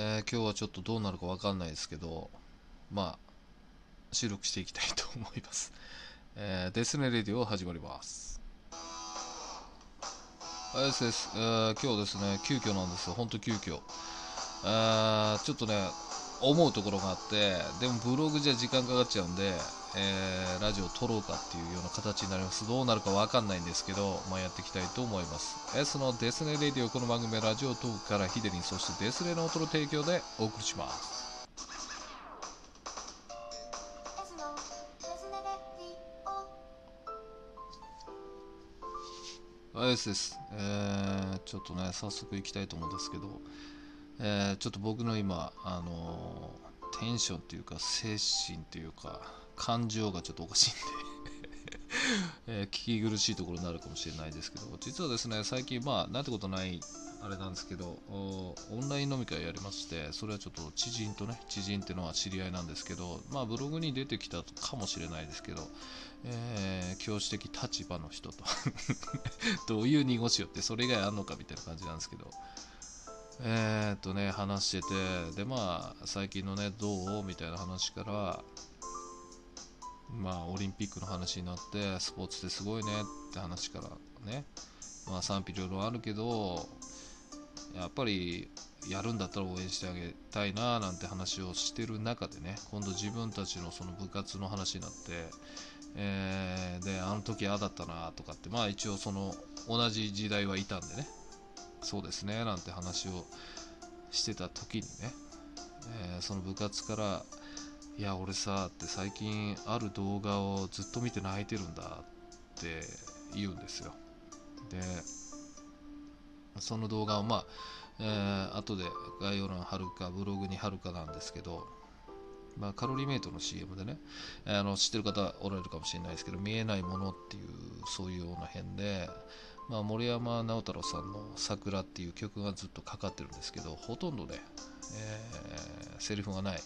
えー今日はちょっとどうなるかわかんないですけど、まあ、収録していきたいと思います。えーデスネレディオ始まります。はいですです、えー今日ですね、急遽なんですよ、ほんと急遽。えーちょっとね、思うところがあって、でもブログじゃ時間かかっちゃうんで、えーラジオを撮ろうかっていうような形になります。どうなるかわかんないんですけど、まあ、やっていきたいと思います。S のデスネレディオ、この番組はラジオトークからヒデリン、そしてデスレの音の提供でお送りします。S のデスネレディオはい、ですです。えーちょっとね、早速行きたいと思うんですけど、えーちょっと僕の今、あのーテンションっていうか、精神っていうか、感情がちょっとおかしいんで、えー聞き苦しいところになるかもしれないですけど、実はですね、最近、まあ、なんてことない、あれなんですけど、オンライン飲み会やりまして、それはちょっと知人とね、知人っていうのは知り合いなんですけど、まあ、ブログに出てきたかもしれないですけど、えー教師的立場の人と。どういう濁しよってそれ以外あんのかみたいな感じなんですけど。えー、っとね話しててでまあ最近のねどう？みたいな話からまあオリンピックの話になってスポーツってすごいねって話からね。まあ賛否両論あるけどやっぱりやるんだったら応援してあげたいななんて話をしてる中でね今度自分たちのその部活の話になってえーであの時ああだったなとかってまあ一応その同じ時代はいたんでねそうですねなんて話をしてた時にね、えーその部活から「いや俺さ」って最近ある動画をずっと見て泣いてるんだって言うんですよ。でその動画をまあ、えー後で概要欄貼るかブログに貼るかなんですけどまあ、カロリーメイトの CM でね、あの知ってる方おられるかもしれないですけど、見えないものっていう、そういうような辺で、まあ、森山直太朗さんの「桜」っていう曲がずっとかかってるんですけど、ほとんどね、えーセリフがない。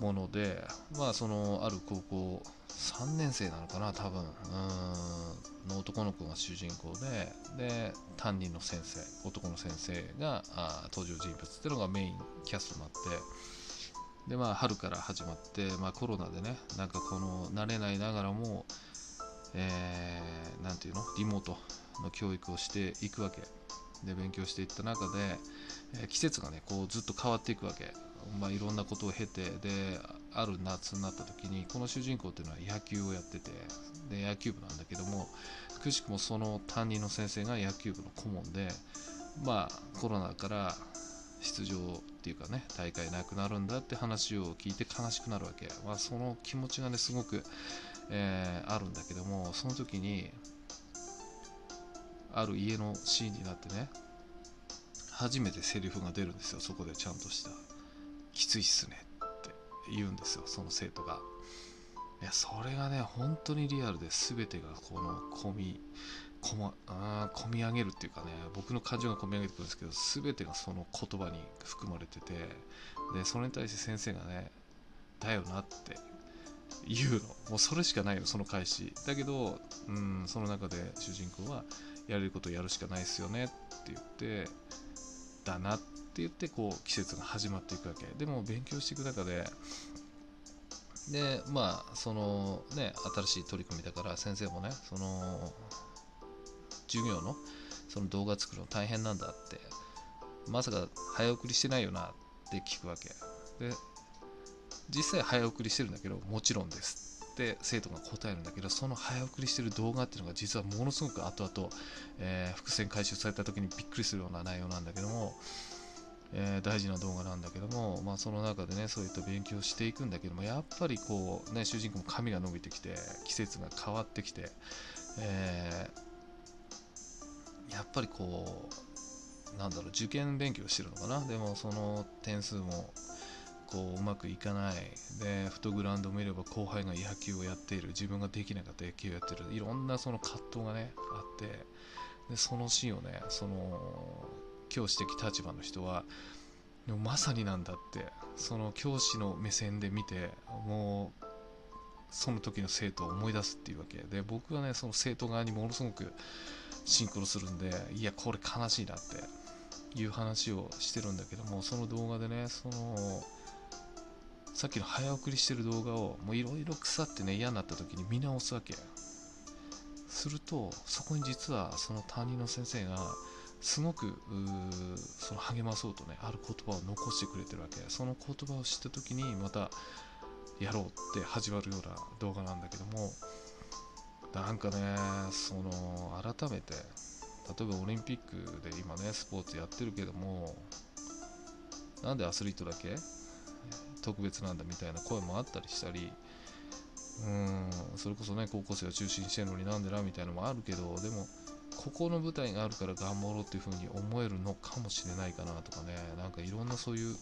もので、まあ、そのある高校3年生なのかな、多分。うん。の男の子が主人公で、で、担任の先生、男の先生があ登場人物っていうのがメインキャストになって、でまあ春から始まって、まあ、コロナでねなんかこの慣れないながらも、えーなんていうの？リモートの教育をしていくわけ。で勉強していった中で、えー季節がねこうずっと変わっていくわけ、まあ、いろんなことを経てである夏になった時にこの主人公っていうのは野球をやっててで野球部なんだけどもくしくもその担任の先生が野球部の顧問でまあコロナから出場っていうかね大会なくなるんだって話を聞いて悲しくなるわけ、まあ、その気持ちがねすごく、えーあるんだけどもその時にある家のシーンになってね初めてセリフが出るんですよそこでちゃんとした「きついっすね」って言うんですよその生徒が。いやそれがね本当にリアルで全てがこの込みこま込み上げるっていうかね僕の感情が込み上げてくるんですけど全てがその言葉に含まれててでそれに対して先生がねだよなって言うの。もうそれしかないよその返し。だけどうんその中で主人公はやれることをやるしかないですよねって言ってだなって言ってこう季節が始まっていくわけ。でも勉強していく中ででまあそのね新しい取り組みだから先生もねその授業のその動画作るの大変なんだってまさか早送りしてないよなって聞くわけ。で実際早送りしてるんだけどもちろんです。って生徒が答えるんだけどその早送りしてる動画っていうのが実はものすごく後々、えー伏線回収された時にびっくりするような内容なんだけども、えー大事な動画なんだけども、まあ、その中でねそういった勉強していくんだけどもやっぱりこうね主人公も髪が伸びてきて季節が変わってきて、えーやっぱりこうなんだろう受験勉強してるのかな。でもその点数もこううまくいかない。でフットグラウンドを見れば後輩が野球をやっている。自分ができなかった野球をやっている。いろんなその葛藤がねあって。でそのシーンをねその教師的立場の人はでもまさになんだって。その教師の目線で見てもうその時の生徒を思い出すっていうわけ。で僕はねその生徒側にものすごくシンクロするんでいやこれ悲しいなっていう話をしてるんだけどもその動画でねそのさっきの早送りしてる動画をもういろいろ腐ってね嫌になった時に見直すわけ。するとそこに実はその担任の先生がすごくその励まそうとねある言葉を残してくれてるわけ。その言葉を知った時にまたやろうって始まるような動画なんだけどもなんかねその改めて例えばオリンピックで今ねスポーツやってるけどもなんでアスリートだけ特別なんだみたいな声もあったりしたりうんそれこそね高校生を中心にしてるのになんでなみたいなのもあるけどでもここの舞台があるから頑張ろうっていう風に思えるのかもしれないかなとかねなんかいろんなそういう、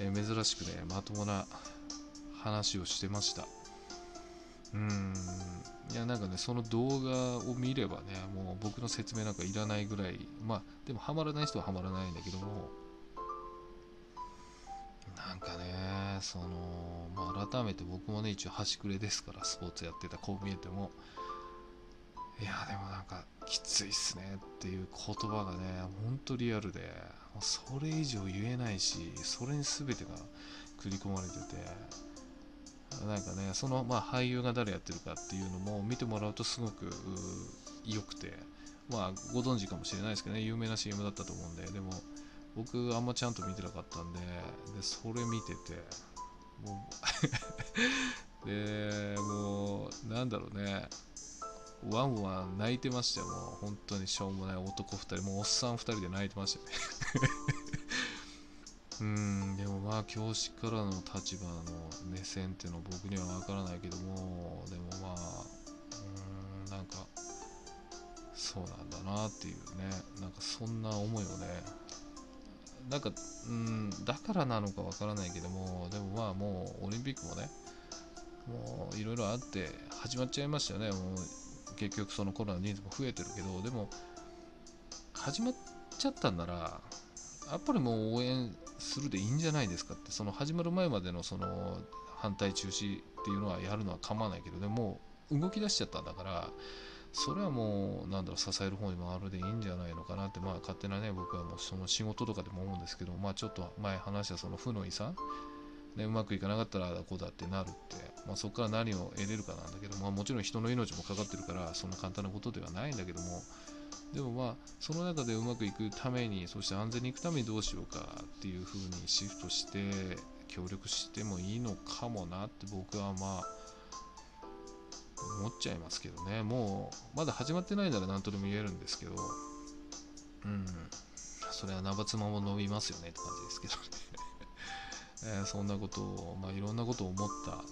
えー珍しくねまともな話をしてました。うんいやなんかねその動画を見ればねもう僕の説明なんかいらないぐらいまあでもハマらない人はハマらないんだけどもなんかねその、まあ、改めて僕もね一応端くれですからスポーツやってたこう見えても。いやでもなんかきついっすねっていう言葉がねほんとリアルでもうそれ以上言えないしそれに全てが組み込まれてて。なんかねその、まあ、俳優が誰やってるかっていうのも見てもらうとすごく良くて。まあご存知かもしれないですけどね有名な CM だったと思うんで。でも僕あんまちゃんと見てなかったんででそれ見てて。もう。でもうなんだろうね。ワンワン泣いてましたよ。もう本当にしょうもない男2人。もうおっさん2人で泣いてましたね。うん。でもまあ教師からの立場の目線っていうのは僕には分からないけども。でもまあうんなんかそうなんだなっていうね。なんかそんな思いをねなんかうんだからなのか分からないけどもでもまあもうオリンピックもねもういろいろあって始まっちゃいましたよね。もう結局そのコロナの人数も増えてるけどでも始まっちゃったんならやっぱりもう応援するでいいんじゃないですかってその始まる前までのその反対中止っていうのはやるのは構わないけどでも動き出しちゃったんだからそれはもうなんだろう支える方に回るでいいんじゃないのかなってまあ勝手なね僕はもうその仕事とかでも思うんですけどまあちょっと前話したその負の遺産ね、うまくいかなかったらこうだってなるって、まあ、そこから何を得れるかなんだけど、まあ、もちろん人の命もかかってるからそんな簡単なことではないんだけどもでもまあその中でうまくいくためにそして安全に行くためにどうしようかっていう風にシフトして協力してもいいのかもなって僕はまあ思っちゃいますけどね。もうまだ始まってないなら何とでも言えるんですけど。うん。それは生妻も伸びますよねって感じですけどね。えーそんなことを、まあ、いろんなことを思った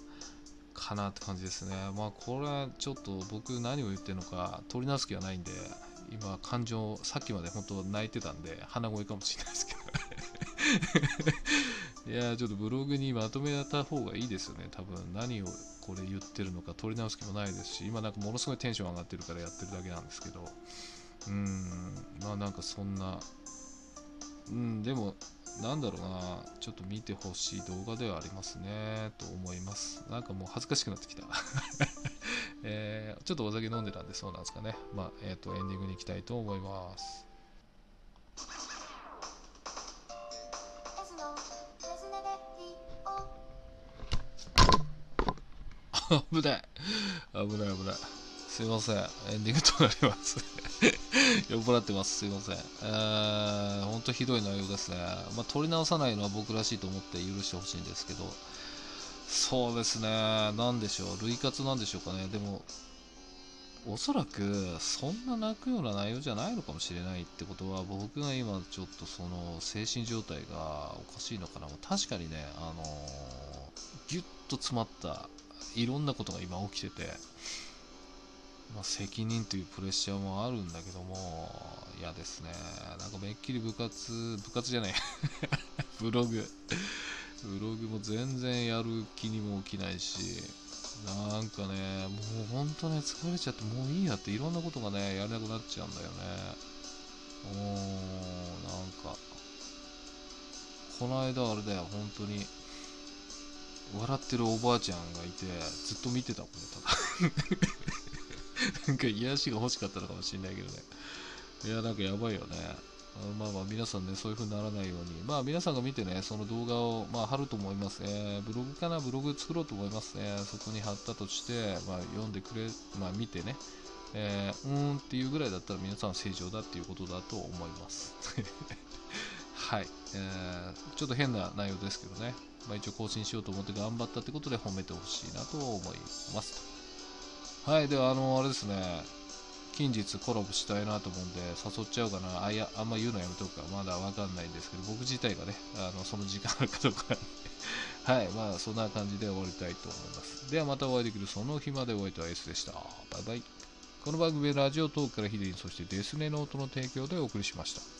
かなって感じですね。まあこれはちょっと僕何を言ってるのか取り直す気はないんで今感情さっきまで本当泣いてたんで鼻声かもしれないですけど。ねいやちょっとブログにまとめた方がいいですよね多分何をこれ言ってるのか取り直す気もないですし今なんかものすごいテンション上がってるからやってるだけなんですけどうーんまあなんかそんなうんでもなんだろうな、ちょっと見てほしい動画ではありますね、と思います。なんかもう恥ずかしくなってきた。えーちょっとお酒飲んでたんでそうなんですかね。まあ、えっ、と、エンディングに行きたいと思います。危ない。危ない危ない。すいません。エンディングとなります。酔っ払ってます。すいません。えー、ほんとひどい内容ですね。まあ、撮り直さないのは僕らしいと思って許してほしいんですけど、そうですね。なんでしょう。類活なんでしょうかね。でも、おそらくそんな泣くような内容じゃないのかもしれないってことは僕が今ちょっとその精神状態がおかしいのかな確かにねあのーギュッと詰まったいろんなことが今起きてて、まあ、責任というプレッシャーもあるんだけども嫌ですねなんかめっきり部活部活じゃない。ブログ。ブログも全然やる気にも起きないしなんかねもう本当ね疲れちゃってもういいやっていろんなことがねやれなくなっちゃうんだよね。うーんなんか。この間あれだよ本当に。笑ってるおばあちゃんがいてずっと見てたもんねただ なんか癒しが欲しかったのかもしれないけどねいやなんかやばいよねまあまあ皆さんね、そういう風にならないように、まあ皆さんが見てね、その動画を、まあ、貼ると思います。えーブログかな、ブログ作ろうと思いますね。そこに貼ったとして、まあ読んでくれ、まあ見てね、えーうーんっていうぐらいだったら皆さん正常だっていうことだと思います。はい、えーちょっと変な内容ですけどね、まあ、一応更新しようと思って頑張ったってことで褒めてほしいなと思います。はい、では、あの、あれですね、近日コラボしたいなと思うんで、誘っちゃおうかな。あ、いや、あんま言うのやめとくか。まだわかんないんですけど、僕自体がね、あの、その時間あるかどうか。はい、まあ、そんな感じで終わりたいと思います。では、またお会いできるその日までお会いとは S でした。バイバイ。この番組はラジオトークからヒデイン、そしてデスネノートの提供でお送りしました。